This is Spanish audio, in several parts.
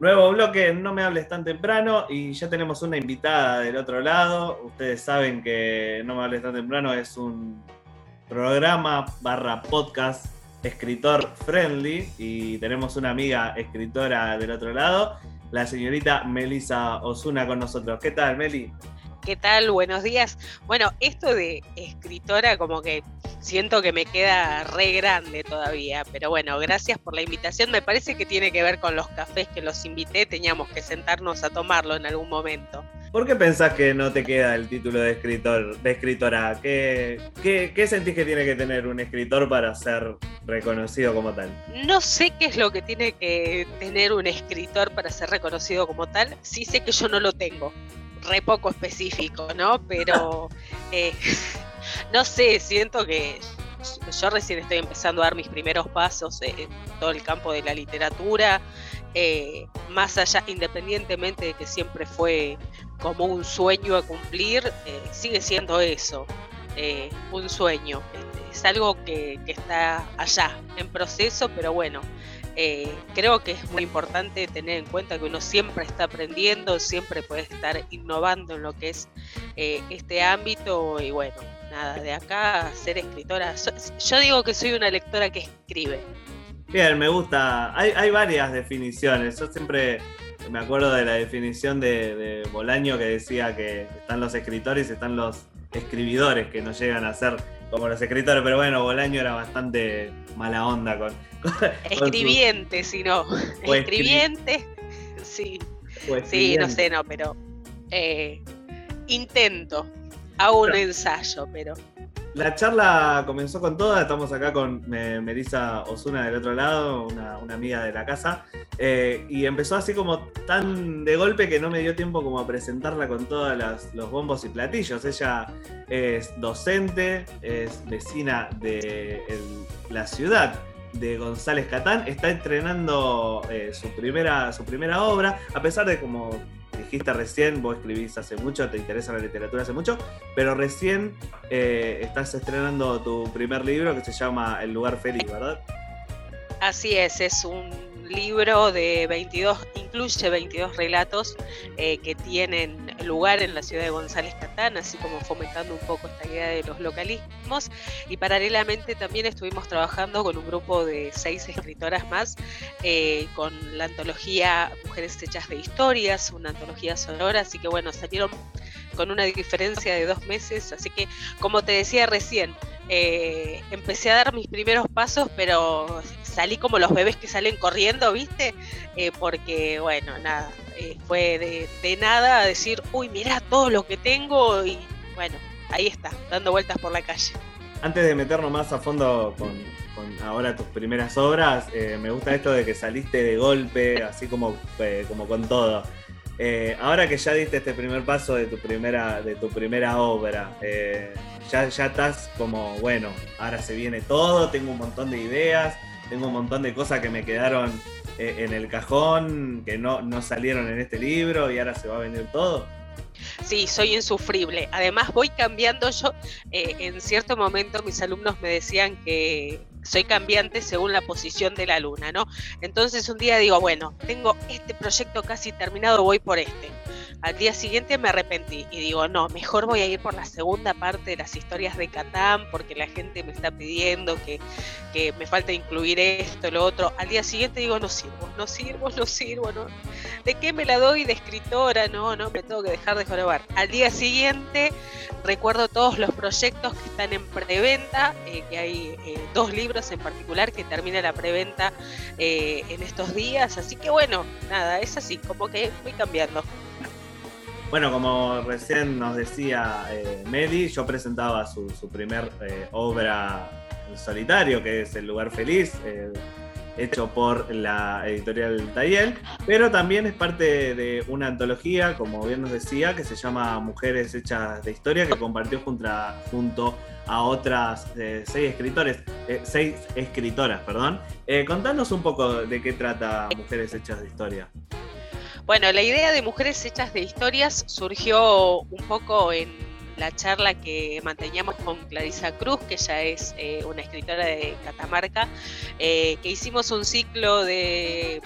Nuevo bloque, no me hables tan temprano y ya tenemos una invitada del otro lado. Ustedes saben que No me hables tan temprano es un programa barra podcast escritor friendly y tenemos una amiga escritora del otro lado, la señorita Melisa Osuna con nosotros. ¿Qué tal, Meli? ¿Qué tal? Buenos días. Bueno, esto de escritora como que siento que me queda re grande todavía, pero bueno, gracias por la invitación. Me parece que tiene que ver con los cafés que los invité, teníamos que sentarnos a tomarlo en algún momento. ¿Por qué pensás que no te queda el título de escritor, de escritora? ¿Qué, qué, sentís que tiene que tener un escritor para ser reconocido como tal? No sé qué es lo que tiene que tener un escritor para ser reconocido como tal. Sí sé que yo no lo tengo. Re poco específico, ¿no? Pero eh, no sé, siento que yo recién estoy empezando a dar mis primeros pasos en todo el campo de la literatura, eh, más allá, independientemente de que siempre fue como un sueño a cumplir, eh, sigue siendo eso, eh, un sueño. Este, es algo que, está allá, en proceso, pero bueno, creo que es muy importante tener en cuenta que uno siempre está aprendiendo, siempre puede estar innovando en lo que es este ámbito y bueno, nada, de acá ser escritora. Yo digo que soy una lectora que escribe. Bien, me gusta. Hay, varias definiciones. Yo siempre me acuerdo de la definición de, Bolaño que decía que están los escritores y están los escribidores que no llegan a ser como los escritores, pero bueno, Bolaño era bastante mala onda con... Escribiente, si no. Escribiente, sí. Sí, no sé, no, pero eh, intento hago un ensayo, pero. La charla comenzó con toda, estamos acá con Melissa Osuna del otro lado, una, amiga de la casa, eh, y empezó así como tan de golpe que no me dio tiempo como a presentarla con todos los bombos y platillos. Ella es docente, es vecina de la ciudad de González Catán, está estrenando eh, su, primera, su primera obra, a pesar de como dijiste recién, vos escribís hace mucho, te interesa la literatura hace mucho, pero recién eh, estás estrenando tu primer libro que se llama El lugar feliz, ¿verdad? Así es, es un libro de 22, incluye 22 relatos eh, que tienen lugar en la ciudad de González Catán, así como fomentando un poco esta idea de los localismos. Y paralelamente también estuvimos trabajando con un grupo de seis escritoras más, eh, con la antología Mujeres Hechas de Historias, una antología sonora, así que bueno, salieron con una diferencia de dos meses, así que como te decía recién, eh, empecé a dar mis primeros pasos, pero salí como los bebés que salen corriendo, ¿viste? Eh, porque, bueno, nada, eh, fue de, nada a decir, uy, mirá todo lo que tengo y, bueno, ahí está, dando vueltas por la calle. Antes de meternos más a fondo con, ahora tus primeras obras, eh, me gusta esto de que saliste de golpe, así como, como con todo. Ahora que ya diste este primer paso de tu primera, de tu primera obra, ya, ya estás como, bueno, ahora se viene todo, tengo un montón de ideas, tengo un montón de cosas que me quedaron eh, en el cajón, que no, no salieron en este libro y ahora se va a venir todo. Sí, soy insufrible. Además voy cambiando yo. Eh, en cierto momento mis alumnos me decían que soy cambiante según la posición de la luna, ¿no? Entonces un día digo, bueno, tengo este proyecto casi terminado, voy por este. Al día siguiente me arrepentí y digo, no, mejor voy a ir por la segunda parte de las historias de Catán porque la gente me está pidiendo que, me falta incluir esto, lo otro. Al día siguiente digo, no sirvo, no sirvo, no sirvo, ¿no? ¿De qué me la doy de escritora? No, no, me tengo que dejar de jorobar. Al día siguiente recuerdo todos los proyectos que están en preventa, eh, que hay eh, dos libros en particular que termina la preventa eh, en estos días. Así que bueno, nada, es así, como que voy cambiando. Bueno, como recién nos decía eh, Meli, yo presentaba su, primer eh, obra en solitario, que es El lugar feliz, eh, hecho por la editorial Tayel, pero también es parte de una antología, como bien nos decía, que se llama Mujeres Hechas de Historia, que compartió junto a, junto a otras seis escritores, seis escritoras, perdón. contanos un poco de qué trata Mujeres Hechas de Historia. Bueno, la idea de Mujeres Hechas de Historias surgió un poco en la charla que manteníamos con Clarisa Cruz, que ya es eh, una escritora de Catamarca, eh, que hicimos un ciclo de,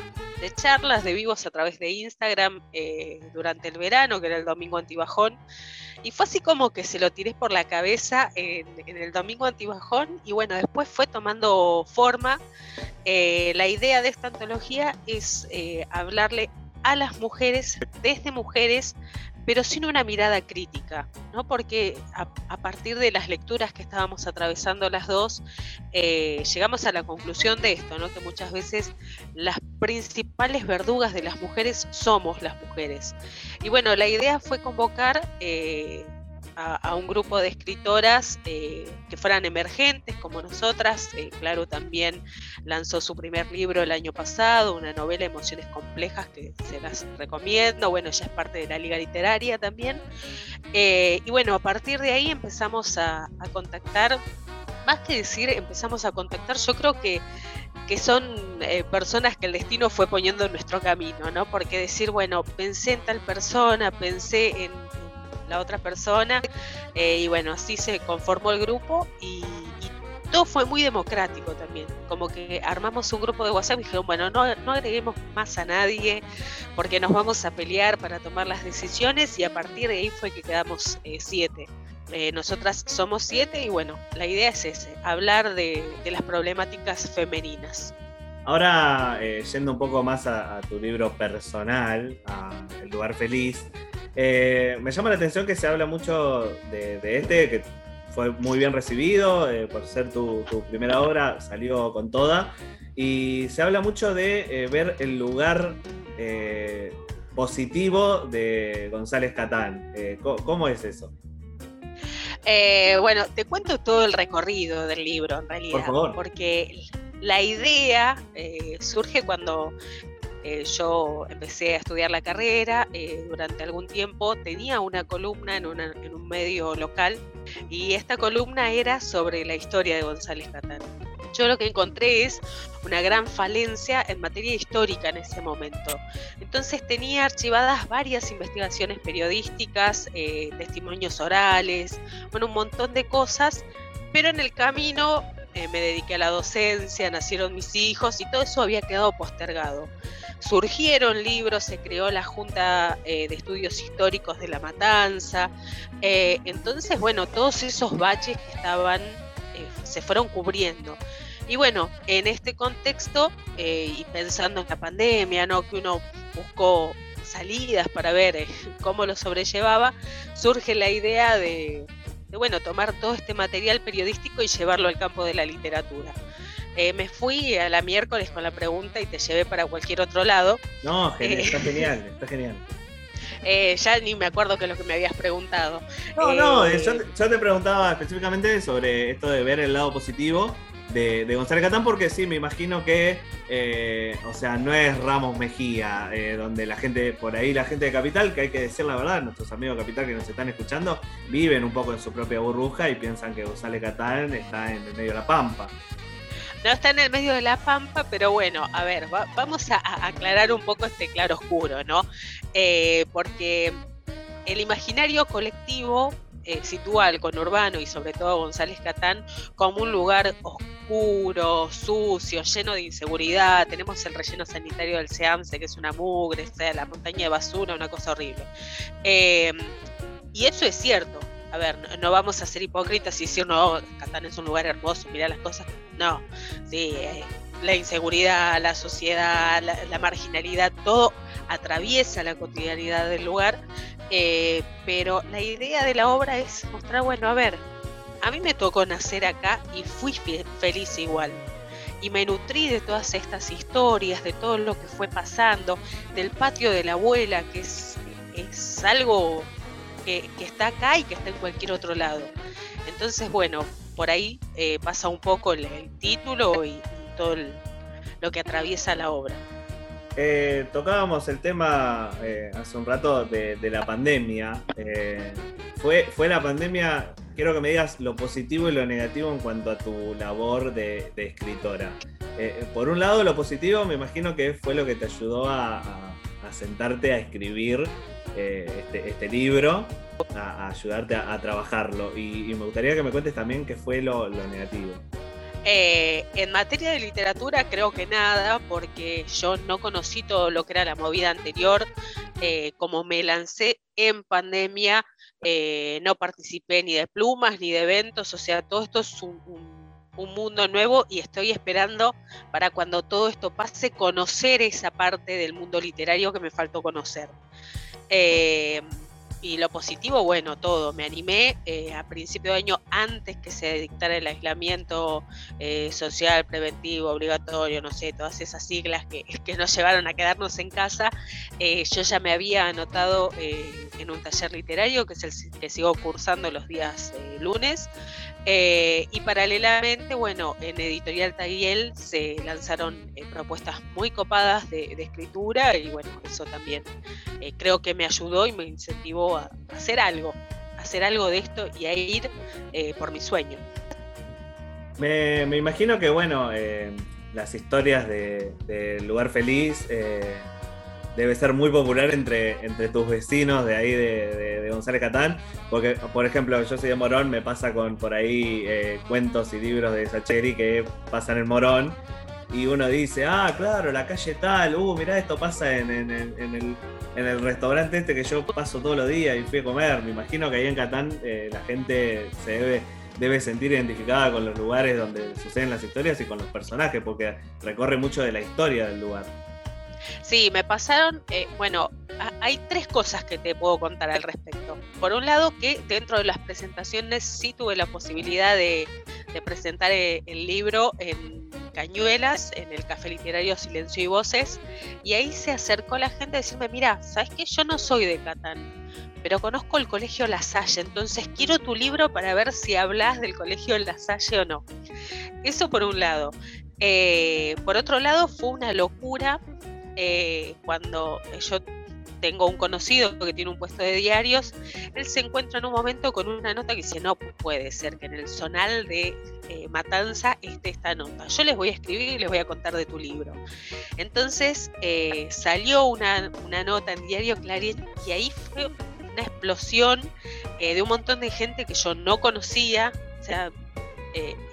charlas, de vivos a través de Instagram eh, durante el verano, que era el domingo antibajón. Y fue así como que se lo tiré por la cabeza en, el domingo antibajón y bueno, después fue tomando forma. La idea de esta antología es hablarle a las mujeres, desde mujeres, pero sin una mirada crítica, ¿no? porque a, partir de las lecturas que estábamos atravesando las dos, eh, llegamos a la conclusión de esto, ¿no? que muchas veces las principales verdugas de las mujeres somos las mujeres. Y bueno, la idea fue convocar eh, a, un grupo de escritoras eh, que fueran emergentes como nosotras. Eh, claro, también lanzó su primer libro el año pasado, una novela Emociones Complejas que se las recomiendo. Bueno, ella es parte de la Liga Literaria también. Eh, y bueno, a partir de ahí empezamos a, contactar, más que decir, empezamos a contactar, yo creo que que son personas que el destino fue poniendo en nuestro camino, ¿no? Porque decir, bueno, pensé en tal persona, pensé en, la otra persona. Eh, y bueno, así se conformó el grupo y, todo fue muy democrático también. Como que armamos un grupo de WhatsApp y dijeron, bueno, no, no agreguemos más a nadie porque nos vamos a pelear para tomar las decisiones y a partir de ahí fue que quedamos eh, siete. Eh, nosotras somos siete y bueno, la idea es ese, hablar de, las problemáticas femeninas. Ahora, yendo un poco más a, a, tu libro personal, a El lugar feliz, eh, me llama la atención que se habla mucho de, este, que fue muy bien recibido, eh, por ser tu, primera obra, salió con toda. Y se habla mucho de eh, ver el lugar positivo de González Catán. ¿cómo, es eso? bueno, te cuento todo el recorrido del libro, en realidad. Por favor. Porque la idea surge cuando eh, yo empecé a estudiar la carrera, eh, durante algún tiempo tenía una columna en, un medio local y esta columna era sobre la historia de González Catán. Yo lo que encontré es una gran falencia en materia histórica en ese momento. Entonces tenía archivadas varias investigaciones periodísticas, eh, testimonios orales, bueno, un montón de cosas, pero en el camino me dediqué a la docencia, nacieron mis hijos y todo eso había quedado postergado surgieron libros, se creó la Junta eh, de Estudios Históricos de la Matanza. Eh, entonces, bueno, todos esos baches que estaban, eh, se fueron cubriendo. Y bueno, en este contexto, y pensando en la pandemia, ¿no? que uno buscó salidas para ver cómo lo sobrellevaba, surge la idea de, de, bueno, tomar todo este material periodístico y llevarlo al campo de la literatura. Eh, me fui a la miércoles con la pregunta y te llevé para cualquier otro lado. No, genial, está eh, genial, está genial. Eh, ya ni me acuerdo qué es lo que me habías preguntado. No, no, yo, te preguntaba específicamente sobre esto de ver el lado positivo de, González Catán, porque sí, me imagino que, o sea, no es Ramos Mejía, donde la gente, por ahí la gente de Capital, que hay que decir la verdad, nuestros amigos de Capital que nos están escuchando, viven un poco en su propia burbuja y piensan que González Catán está en el medio de la pampa. No está en el medio de la pampa, pero bueno, a ver, vamos a, aclarar un poco este claro oscuro, ¿no? Eh, porque el imaginario colectivo eh, sitúa al conurbano y sobre todo González Catán como un lugar oscuro, sucio, lleno de inseguridad. Tenemos el relleno sanitario del SEAMSE, que es una mugre, la montaña de basura, una cosa horrible. Eh, y eso es cierto, a ver, no, vamos a ser hipócritas y decir, no, Catán es un lugar hermoso, mira las cosas. No, sí, eh, la inseguridad, la sociedad, la, marginalidad, todo atraviesa la cotidianidad del lugar, eh, pero la idea de la obra es mostrar, bueno, a ver, a mí me tocó nacer acá y fui feliz igual. Y me nutrí de todas estas historias, de todo lo que fue pasando, del patio de la abuela, que es, algo que, está acá y que está en cualquier otro lado. Entonces, bueno, por ahí eh, pasa un poco el, título y, todo lo que atraviesa la obra. Eh, tocábamos el tema eh, hace un rato de, la pandemia. fue, fue la pandemia, quiero que me digas lo positivo y lo negativo en cuanto a tu labor de, escritora. por un lado, lo positivo me imagino que fue lo que te ayudó a sentarte a escribir eh, este, este, libro, a, ayudarte a, trabajarlo. Y, me gustaría que me cuentes también qué fue lo, negativo. Eh, en materia de literatura creo que nada, porque yo no conocí todo lo que era la movida anterior. Eh, como me lancé en pandemia, eh, no participé ni de plumas ni de eventos, o sea, todo esto es un, mundo nuevo y estoy esperando para cuando todo esto pase conocer esa parte del mundo literario que me faltó conocer. Y lo positivo, bueno, todo. Me animé eh, a principio de año, antes que se dictara el aislamiento eh, social, preventivo, obligatorio, no sé, todas esas siglas que, que nos llevaron a quedarnos en casa. Eh, yo ya me había anotado en un taller literario, que es el que sigo cursando los días lunes. Eh, y paralelamente, bueno, en Editorial Taguiel se lanzaron eh, propuestas muy copadas de, escritura y bueno, eso también eh, creo que me ayudó y me incentivó a, hacer algo, a hacer algo de esto y a ir por mi sueño. Me, imagino que, bueno, las historias de, de Lugar Feliz debe ser muy popular entre, entre tus vecinos de ahí de, González Catán, porque por ejemplo yo soy de Morón, me pasa con por ahí eh, cuentos y libros de Sacheri que pasan en Morón y uno dice, ah, claro, la calle tal, uh, mirá, esto pasa en, el, restaurante este que yo paso todos los días y fui a comer. Me imagino que ahí en Catán eh, la gente se debe debe sentir identificada con los lugares donde suceden las historias y con los personajes, porque recorre mucho de la historia del lugar. Sí, me pasaron, eh, bueno, hay tres cosas que te puedo contar al respecto. Por un lado, que dentro de las presentaciones sí tuve la posibilidad de, presentar eh, el, libro en Cañuelas, en el Café Literario Silencio y Voces, y ahí se acercó la gente a decirme, mira, ¿sabes qué? Yo no soy de Catán, pero conozco el Colegio La Salle, entonces quiero tu libro para ver si hablas del Colegio La Salle o no. Eso por un lado. Eh, por otro lado, fue una locura eh, cuando yo tengo un conocido que tiene un puesto de diarios, él se encuentra en un momento con una nota que dice, no puede ser que en el zonal de eh, Matanza esté esta nota. Yo les voy a escribir y les voy a contar de tu libro. Entonces eh, salió una, nota en Diario Clarín y ahí fue una explosión de un montón de gente que yo no conocía. O sea,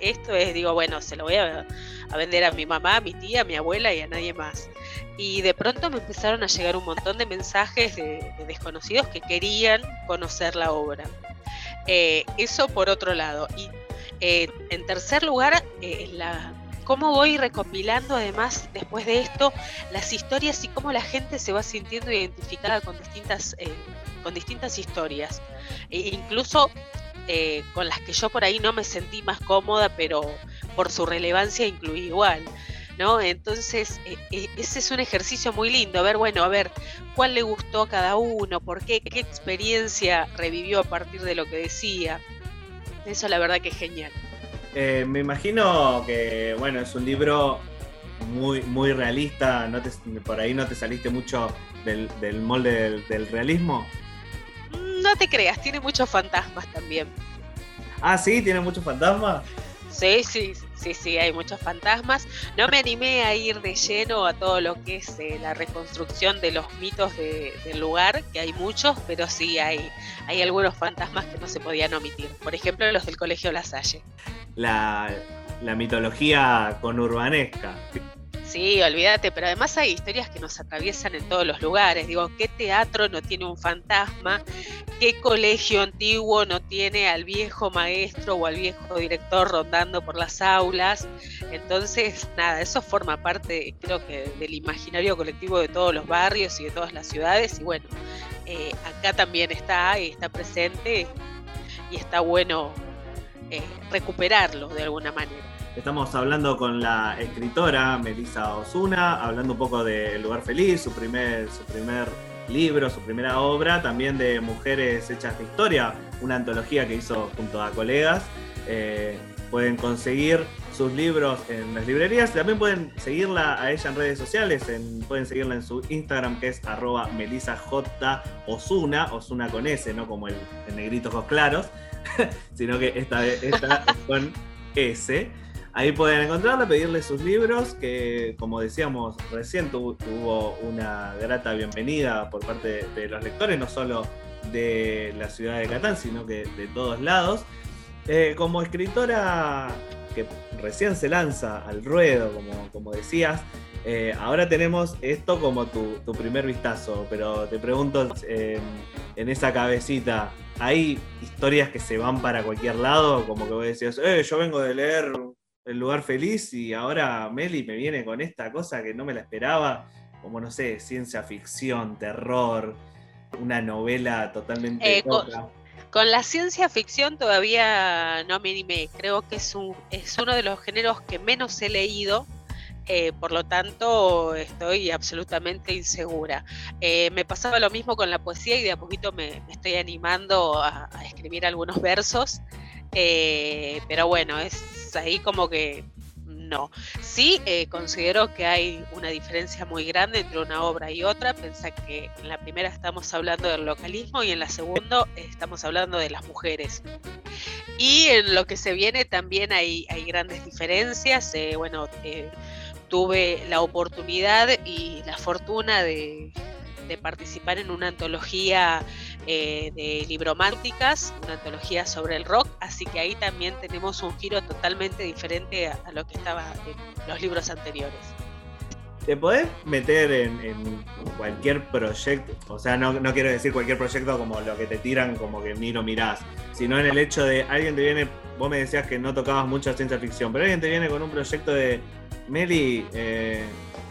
esto es, digo, bueno, se lo voy a, a vender a mi mamá, a mi tía, a mi abuela y a nadie más y de pronto me empezaron a llegar un montón de mensajes de, desconocidos que querían conocer la obra. Eh, eso por otro lado. Y eh, en tercer lugar, eh, la, cómo voy recopilando además después de esto las historias y cómo la gente se va sintiendo identificada con distintas, con distintas historias. E incluso con las que yo por ahí no me sentí más cómoda, pero por su relevancia incluí igual. ¿No? Entonces, eh, eh, ese es un ejercicio muy lindo, a ver, bueno, a ver, cuál le gustó a cada uno, por qué, qué experiencia revivió a partir de lo que decía. Eso la verdad que es genial. Eh, me imagino que, bueno, es un libro muy, muy realista, ¿no por ahí no te saliste mucho del, molde del, realismo. No te creas, tiene muchos fantasmas también. Ah, sí, tiene muchos fantasmas. Sí, sí, Sí, sí, hay muchos fantasmas. No me animé a ir de lleno a todo lo que es eh, la reconstrucción de los mitos del lugar, que hay muchos, pero sí hay, hay algunos fantasmas que no se podían omitir. Por ejemplo, los del Colegio La Salle. La, la mitología conurbanesca. Sí, olvídate, pero además hay historias que nos atraviesan en todos los lugares. Digo, ¿qué teatro no tiene un fantasma? ¿Qué colegio antiguo no tiene al viejo maestro o al viejo director rondando por las aulas? Entonces, nada, eso forma parte, creo que, del imaginario colectivo de todos los barrios y de todas las ciudades. Y bueno, eh, acá también está y está presente y está bueno eh, recuperarlo de alguna manera. Estamos hablando con la escritora Melissa Osuna, hablando un poco de El lugar feliz, su primer, su primer libro, su primera obra, también de Mujeres Hechas de Historia, una antología que hizo junto a colegas. Eh, pueden conseguir sus libros en las librerías. También pueden seguirla a ella en redes sociales. pueden seguirla en su Instagram que es arroba melisajosuna, Osuna con S, no como el, negrito ojos claros, sino que esta, esta es con S. Ahí pueden encontrarla, pedirle sus libros, que como decíamos recién tuvo una grata bienvenida por parte de los lectores, no solo de la ciudad de Catán, sino que de todos lados. Eh, como escritora, que recién se lanza al ruedo, como, como decías. Eh, ahora tenemos esto como tu, primer vistazo, pero te pregunto, eh, en esa cabecita, ¿hay historias que se van para cualquier lado? Como que vos decías, eh, yo vengo de leer El lugar feliz y ahora Meli me viene con esta cosa que no me la esperaba, como no sé, ciencia ficción, terror, una novela totalmente... Eh, con, la ciencia ficción todavía no me animé, creo que es, un, es uno de los géneros que menos he leído eh, por lo tanto estoy absolutamente insegura. Eh, me pasaba lo mismo con la poesía y de a poquito me, estoy animando a, escribir algunos versos, pero bueno, es ahí como que no. Sí considero que hay una diferencia muy grande entre una obra y otra. Pensá que en la primera estamos hablando del localismo y en la segunda estamos hablando de las mujeres. Y en lo que se viene también hay, hay grandes diferencias. bueno, tuve la oportunidad y la fortuna de, participar en una antología eh, de librománticas, una antología sobre el rock, así que ahí también tenemos un giro totalmente diferente a, lo que estaba en los libros anteriores. ¿Te podés meter en, cualquier proyecto? O sea, no, quiero decir cualquier proyecto como lo que te tiran, como que ni lo mirás, sino en el hecho de alguien te viene, vos me decías que no tocabas mucho ciencia ficción, pero alguien te viene con un proyecto de Meli, eh,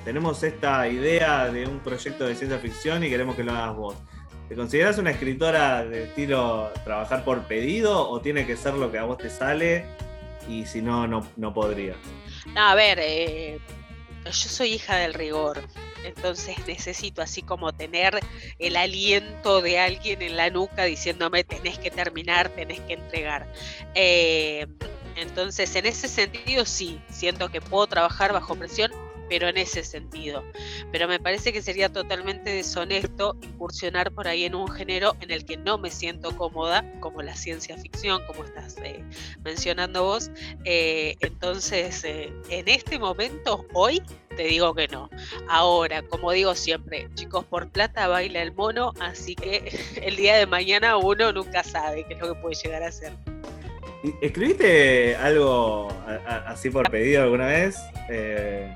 tenemos esta idea de un proyecto de ciencia ficción y queremos que lo hagas vos. ¿Te consideras una escritora de estilo trabajar por pedido o tiene que ser lo que a vos te sale y si no, no, podría? No, a ver, eh, yo soy hija del rigor, entonces necesito así como tener el aliento de alguien en la nuca diciéndome tenés que terminar, tenés que entregar. Eh, entonces, en ese sentido, sí, siento que puedo trabajar bajo presión, pero en ese sentido. Pero me parece que sería totalmente deshonesto incursionar por ahí en un género en el que no me siento cómoda, como la ciencia ficción, como estás eh, mencionando vos. Eh, entonces, eh, en este momento, hoy, te digo que no. Ahora, como digo siempre, chicos, por plata baila el mono, así que el día de mañana uno nunca sabe qué es lo que puede llegar a ser. ¿Escribiste algo así por pedido alguna vez? Eh,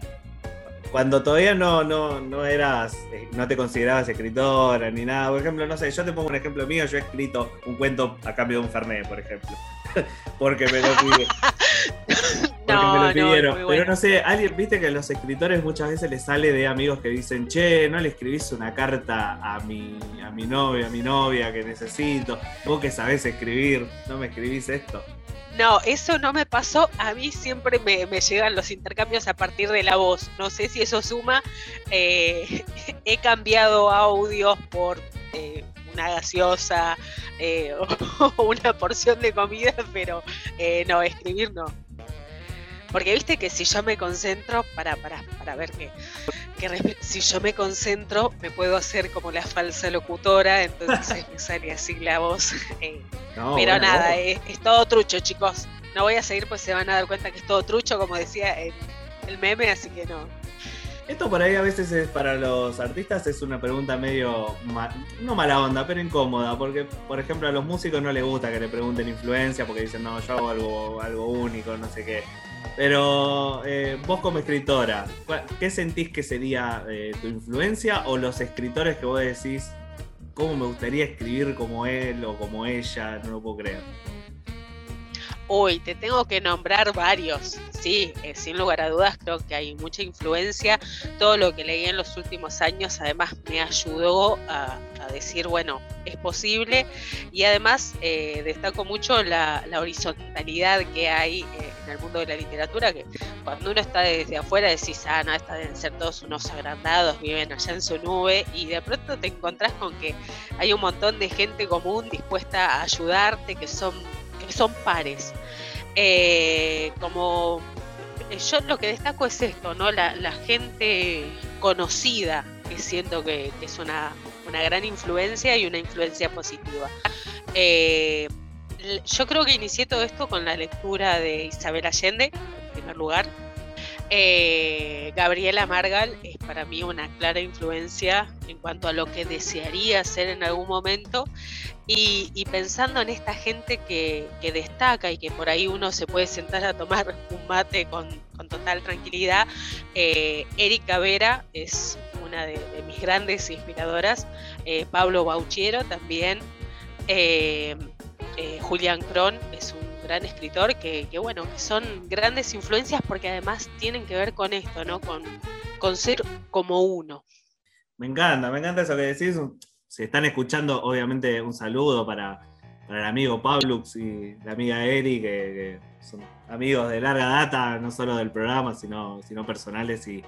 cuando todavía no, no, no eras, eh, no te considerabas escritora ni nada. Por ejemplo, no sé, yo te pongo un ejemplo mío, yo he escrito un cuento a cambio de un Fernet, por ejemplo. porque me lo pide. porque me lo pidieron. Pero no sé, alguien, viste que a los escritores muchas veces les sale de amigos que dicen, che, no le escribís una carta a mi, a mi novia, a mi novia que necesito. Vos que sabés escribir, no me escribís esto. No, eso no me pasó. A mí siempre me, llegan los intercambios a partir de la voz. No sé si eso suma. Eh, he cambiado audios por eh, una gaseosa eh, o una porción de comida, pero no, escribir no. Porque viste que si yo me concentro, para, para, para ver que, si yo me concentro, me puedo hacer como la falsa locutora, entonces me sale así la voz. Eh, pero nada, es, todo trucho, chicos. No voy a seguir, pues se van a dar cuenta que es todo trucho, como decía el, el meme, así que no. Esto por ahí a veces es para los artistas es una pregunta medio, no mala onda, pero incómoda, porque por ejemplo a los músicos no les gusta que le pregunten influencia porque dicen, no, yo hago algo, algo único, no sé qué. Pero eh, vos como escritora, ¿qué sentís que sería eh, tu influencia o los escritores que vos decís, cómo me gustaría escribir como él o como ella? No lo puedo creer. Uy, te tengo que nombrar varios. Sí, eh, sin lugar a dudas creo que hay mucha influencia. Todo lo que leí en los últimos años además me ayudó a, decir, bueno, es posible. Y además eh, destaco mucho la, horizontalidad que hay eh, en el mundo de la literatura, que cuando uno está desde afuera decís, ah, no, esta deben ser todos unos agrandados, viven allá en su nube, y de pronto te encontrás con que hay un montón de gente común dispuesta a ayudarte, que son que son pares. Eh, como eh, yo lo que destaco es esto, ¿no? La, gente conocida, que siento que, es una, gran influencia y una influencia positiva. Eh, yo creo que inicié todo esto con la lectura de Isabel Allende, en primer lugar. Eh, Gabriela Margal es para mí una clara influencia en cuanto a lo que desearía hacer en algún momento. Y, pensando en esta gente que, destaca y que por ahí uno se puede sentar a tomar un mate con, total tranquilidad, eh, Erika Vera es una de, mis grandes inspiradoras, eh, Pablo Bauchiero también, Julián Cron es un gran escritor, que, bueno, que son grandes influencias porque además tienen que ver con esto, ¿no? Con, con ser como uno. Me encanta, me encanta eso que decís. Si están escuchando, obviamente un saludo para, el amigo Pablux y la amiga Eri, que, son amigos de larga data, no solo del programa, sino, sino personales, y,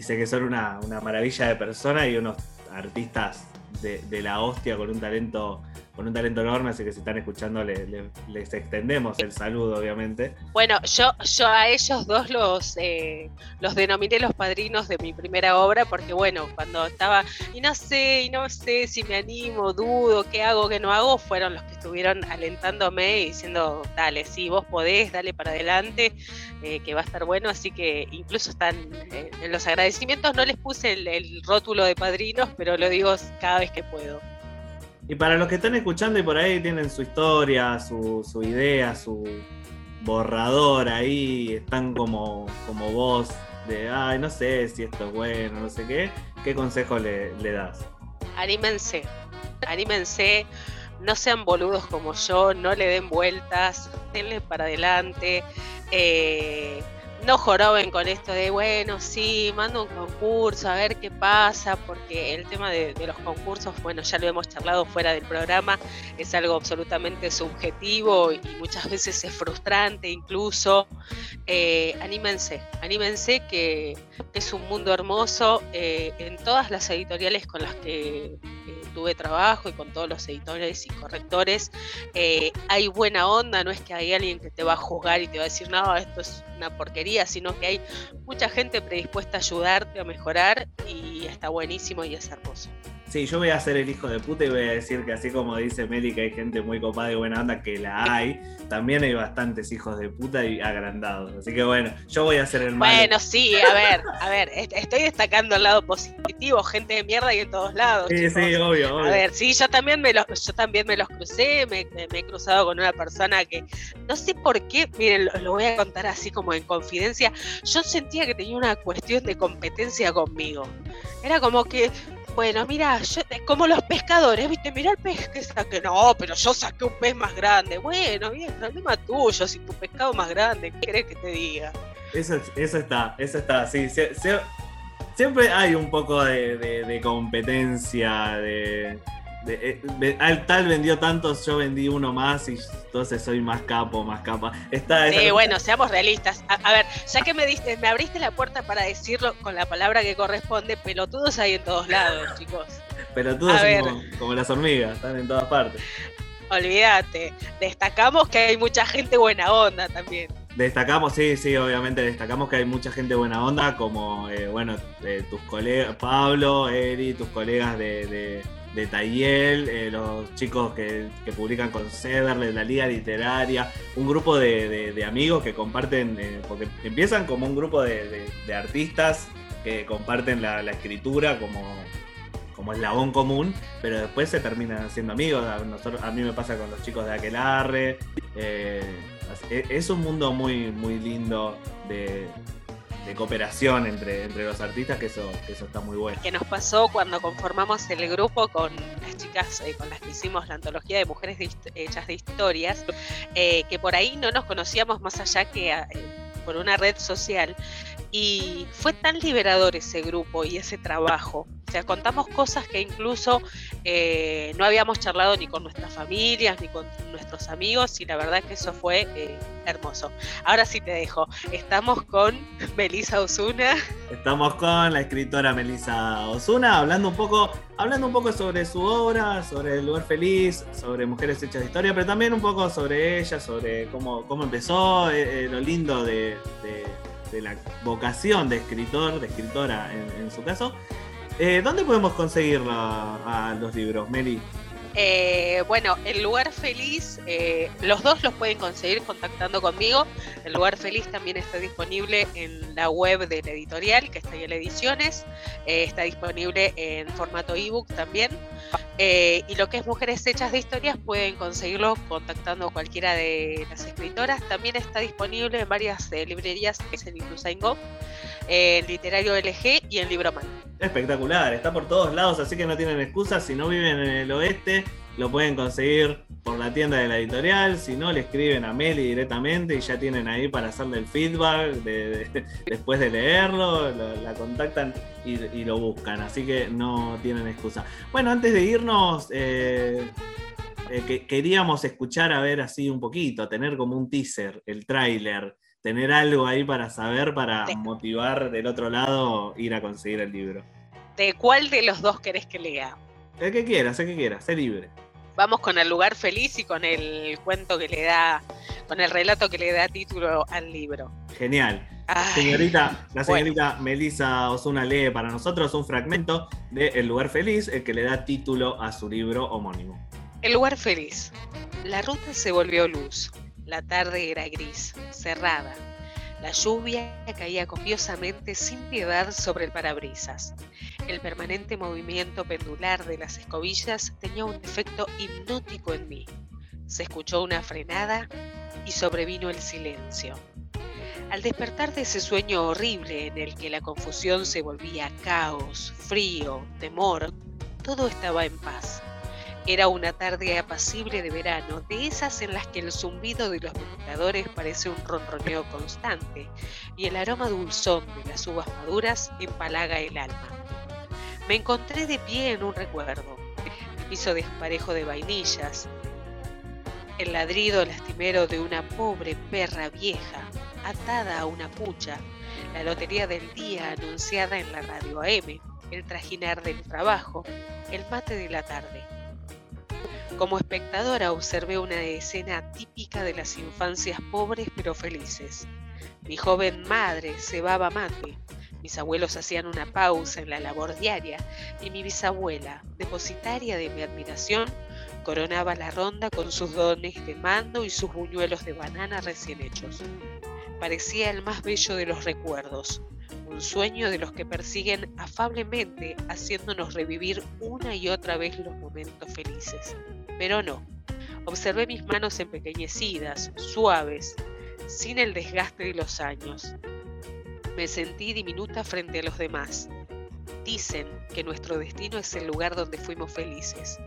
sé que son una, maravilla de personas y unos artistas de, de la hostia con un talento con un talento enorme, así que si están escuchando les extendemos el saludo, obviamente. Bueno, yo, yo a ellos dos los, eh, los denominé los padrinos de mi primera obra, porque bueno, cuando estaba, y no sé, y no sé si me animo, dudo, qué hago, qué no hago, fueron los que estuvieron alentándome y diciendo, dale, sí, vos podés, dale para adelante, eh, que va a estar bueno, así que incluso están eh, en los agradecimientos, no les puse el rótulo de padrinos, pero lo digo cada vez que puedo. Y para los que están escuchando y por ahí tienen su historia, su, idea, su borrador ahí, están como, como vos, de, ay, no sé si esto es bueno, no sé qué, ¿qué consejo le, le das? Anímense, anímense, no sean boludos como yo, no le den vueltas, denle para adelante. Eh, no joroben con esto de, bueno, sí, mando un concurso, a ver qué pasa, porque el tema de, los concursos, bueno, ya lo hemos charlado fuera del programa, es algo absolutamente subjetivo y muchas veces es frustrante incluso. Eh, anímense, anímense que, es un mundo hermoso eh, en todas las editoriales con las que tuve trabajo y con todos los editores y correctores, eh, hay buena onda, no es que hay alguien que te va a juzgar y te va a decir, no, esto es una porquería, sino que hay mucha gente predispuesta a ayudarte a mejorar y está buenísimo y es hermoso. Sí, yo voy a ser el hijo de puta y voy a decir que así como dice Meli que hay gente muy copada y buena onda, que la hay, también hay bastantes hijos de puta y agrandados. Así que bueno, yo voy a ser el malo. Bueno, sí, a ver, a ver, estoy destacando el lado positivo, gente de mierda y en todos lados. Sí, sí, obvio, obvio. A ver, sí, yo también me los, yo también me los crucé, me, he cruzado con una persona que no sé por qué, miren, lo, lo voy a contar así como en confidencia, yo sentía que tenía una cuestión de competencia conmigo. Era como que bueno, mira, como los pescadores, ¿viste? Mira el pez que saqué. No, pero yo saqué un pez más grande. Bueno, bien, problema tuyo, si tu pescado más grande, ¿qué querés que te diga? Eso, eso está, eso está, sí. siempre hay un poco de competencia, de, eh, tal vendió tantos, yo vendí uno más y entonces soy más capo, más capa. Está sí, bueno, seamos realistas. A, ver, ya que me diste, me abriste la puerta para decirlo con la palabra que corresponde, pelotudos hay en todos lados, chicos. Pelotudos como, como las hormigas, están en todas partes. Olvídate, destacamos que hay mucha gente buena onda también. Destacamos, sí, sí, obviamente destacamos que hay mucha gente buena onda, como, eh, bueno, eh, tus colegas, Pablo, Eri, tus colegas de de Tayel, eh, los chicos que, publican con Cederle, la Liga Literaria, un grupo de, amigos que comparten, eh, porque empiezan como un grupo de, artistas que comparten la, escritura como, como eslabón común, pero después se terminan siendo amigos. A mí me pasa con los chicos de Aquelarre. Eh, es un mundo muy, muy lindo de, de cooperación entre, entre los artistas, que eso, eso está muy bueno. Que nos pasó cuando conformamos el grupo con las chicas eh, con las que hicimos la antología de mujeres hechas de historias, eh, que por ahí no nos conocíamos más allá que eh, por una red social. Y fue tan liberador ese grupo y ese trabajo. O sea, contamos cosas que incluso eh, no habíamos charlado ni con nuestras familias, ni con nuestros amigos, y la verdad que eso fue eh, hermoso. Ahora sí te dejo. Estamos con Melisa Osuna. Estamos con la escritora Melisa Osuna, hablando un poco, hablando un poco sobre su obra, sobre el lugar feliz, sobre mujeres hechas de historia, pero también un poco sobre ella, sobre cómo, cómo empezó, eh, lo lindo de de la vocación de escritor, de escritora en, su caso. Eh, ¿Dónde podemos conseguir a los libros, Meli? Eh, bueno, el lugar feliz, eh, los dos los pueden conseguir contactando conmigo. El lugar feliz también está disponible en la web de la editorial, que está en ediciones. Eh, está disponible en formato ebook también. y lo que es Mujeres Hechas de Historias pueden conseguirlo contactando cualquiera de las escritoras. También está disponible en varias librerías, es en Go, en Literario LG y en Libroman. Espectacular, está por todos lados, así que no tienen excusas. Si no viven en el oeste, lo pueden conseguir por la tienda de la editorial. Si no, le escriben a Meli directamente y ya tienen ahí para hacerle el feedback después de leerlo. la contactan y, lo buscan, así que no tienen excusa. Bueno, antes de irnos, eh, eh, queríamos escuchar a ver así un poquito, tener como un teaser, el tráiler tener algo ahí para saber, para motivar del otro lado ir a conseguir el libro. ¿De cuál de los dos querés que lea? El que quieras, el que quieras, sé libre. Vamos con el lugar feliz y con el cuento que le da, con el relato que le da título al libro. Genial. señorita, la señorita Melissa Osuna lee para nosotros un fragmento de El lugar feliz, el que le da título a su libro homónimo. El lugar feliz. La ruta se volvió luz. La tarde era gris, cerrada. La lluvia caía copiosamente sin piedad sobre el parabrisas. El permanente movimiento pendular de las escobillas tenía un efecto hipnótico en mí. Se escuchó una frenada y sobrevino el silencio. Al despertar de ese sueño horrible en el que la confusión se volvía caos, frío, temor, todo estaba en paz. Era una tarde apacible de verano, de esas en las que el zumbido de los ventiladores parece un ronroneo constante y el aroma dulzón de las uvas maduras empalaga el alma. Me encontré de pie en un recuerdo, el piso desparejo de vainillas, el ladrido lastimero de una pobre perra vieja atada a una pucha, la lotería del día anunciada en la radio AM, el trajinar del trabajo, el mate de la tarde como espectadora observé una escena típica de las infancias pobres pero felices. Mi joven madre cebaba mate, mis abuelos hacían una pausa en la labor diaria y mi bisabuela, depositaria de mi admiración, coronaba la ronda con sus dones de mando y sus buñuelos de banana recién hechos. Parecía el más bello de los recuerdos, un sueño de los que persiguen afablemente haciéndonos revivir una y otra vez los momentos felices pero no. Observé mis manos empequeñecidas, suaves, sin el desgaste de los años. Me sentí diminuta frente a los demás. Dicen que nuestro destino es el lugar donde fuimos felices.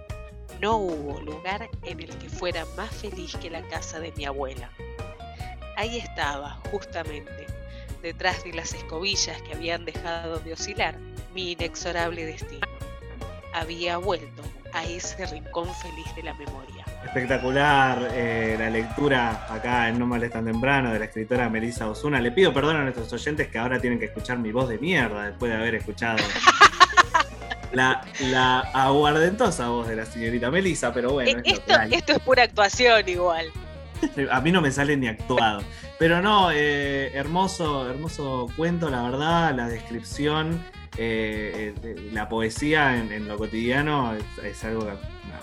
No hubo lugar en el que fuera más feliz que la casa de mi abuela. Ahí estaba, justamente, detrás de las escobillas que habían dejado de oscilar, mi inexorable destino. Había vuelto a ese rincón feliz de la memoria. Espectacular eh, la lectura acá en No Males tan temprano de la escritora Melissa Osuna. Le pido perdón a nuestros oyentes que ahora tienen que escuchar mi voz de mierda después de haber escuchado la, la aguardentosa voz de la señorita Melissa, pero bueno. Eh, esto, esto es pura actuación igual. A mí no me sale ni actuado. Pero no, eh, hermoso, hermoso cuento, la verdad, la descripción eh, eh, la poesía en, lo cotidiano es, algo que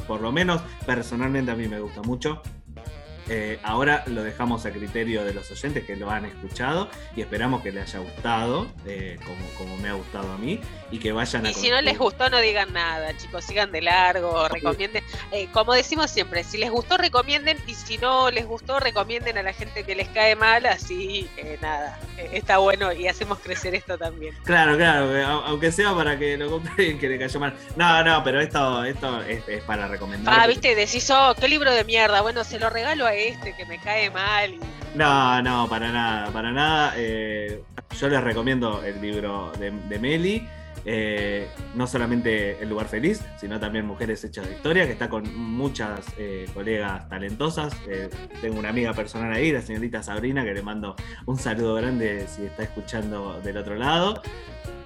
por lo menos personalmente a mí me gusta mucho. Eh, ahora lo dejamos a criterio de los oyentes que lo han escuchado y esperamos que les haya gustado, como, como me ha gustado a mí, y que vayan a... Y si no les gustó, no digan nada, chicos, sigan de largo, recomienden. como decimos siempre, si les gustó, recomienden, y si no les gustó, recomienden a la gente que les cae mal, así, nada, está bueno y hacemos crecer esto también. Claro, claro, aunque sea para que lo compren que le cayó mal. No, no, pero esto, esto es, para recomendar. Ah, viste, decís, oh, qué libro de mierda, bueno, se lo regalo a este que me cae mal. No, no, para nada, para nada. Eh, yo les recomiendo el libro de, de Meli. Eh, no solamente El lugar feliz, sino también Mujeres Hechas de Historia, que está con muchas eh, colegas talentosas. Eh, tengo una amiga personal ahí, la señorita Sabrina, que le mando un saludo grande si está escuchando del otro lado.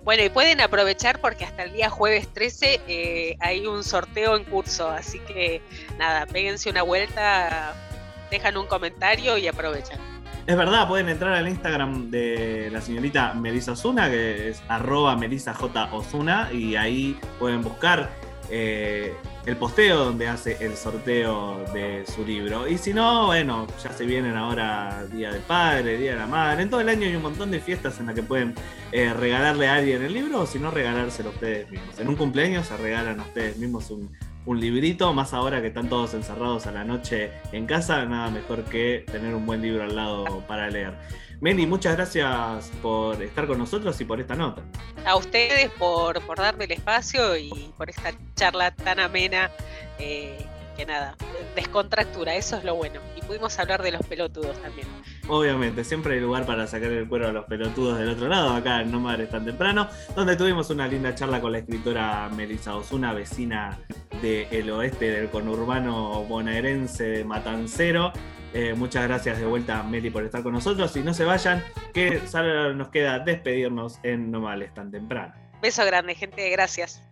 Bueno, y pueden aprovechar porque hasta el día jueves 13 hay un sorteo en curso, así que nada, péguense una vuelta, dejan un comentario y aprovechan. Es verdad, pueden entrar al Instagram de la señorita Melissa Osuna, que es arroba. Osuna, y ahí pueden buscar eh, el posteo donde hace el sorteo de su libro. Y si no, bueno, ya se vienen ahora Día del Padre, Día de la Madre. En todo el año hay un montón de fiestas en las que pueden eh, regalarle a alguien el libro o si no, regalárselo a ustedes mismos. En un cumpleaños se regalan a ustedes mismos un, un librito, más ahora que están todos encerrados a la noche en casa, nada mejor que tener un buen libro al lado para leer. Meli, muchas gracias por estar con nosotros y por esta nota. A ustedes por, por darme el espacio y por esta charla tan amena. Eh, que nada, descontractura, eso es lo bueno. Y pudimos hablar de los pelotudos también. Obviamente, siempre hay lugar para sacar el cuero a los pelotudos del otro lado, acá en No Madres Tan Temprano, donde tuvimos una linda charla con la escritora Melissa Osuna, vecina del oeste del conurbano bonaerense de Matancero. Eh, muchas gracias de vuelta, Meli, por estar con nosotros. Y no se vayan, que solo nos queda despedirnos en No Males Tan Temprano. Beso grande, gente, gracias.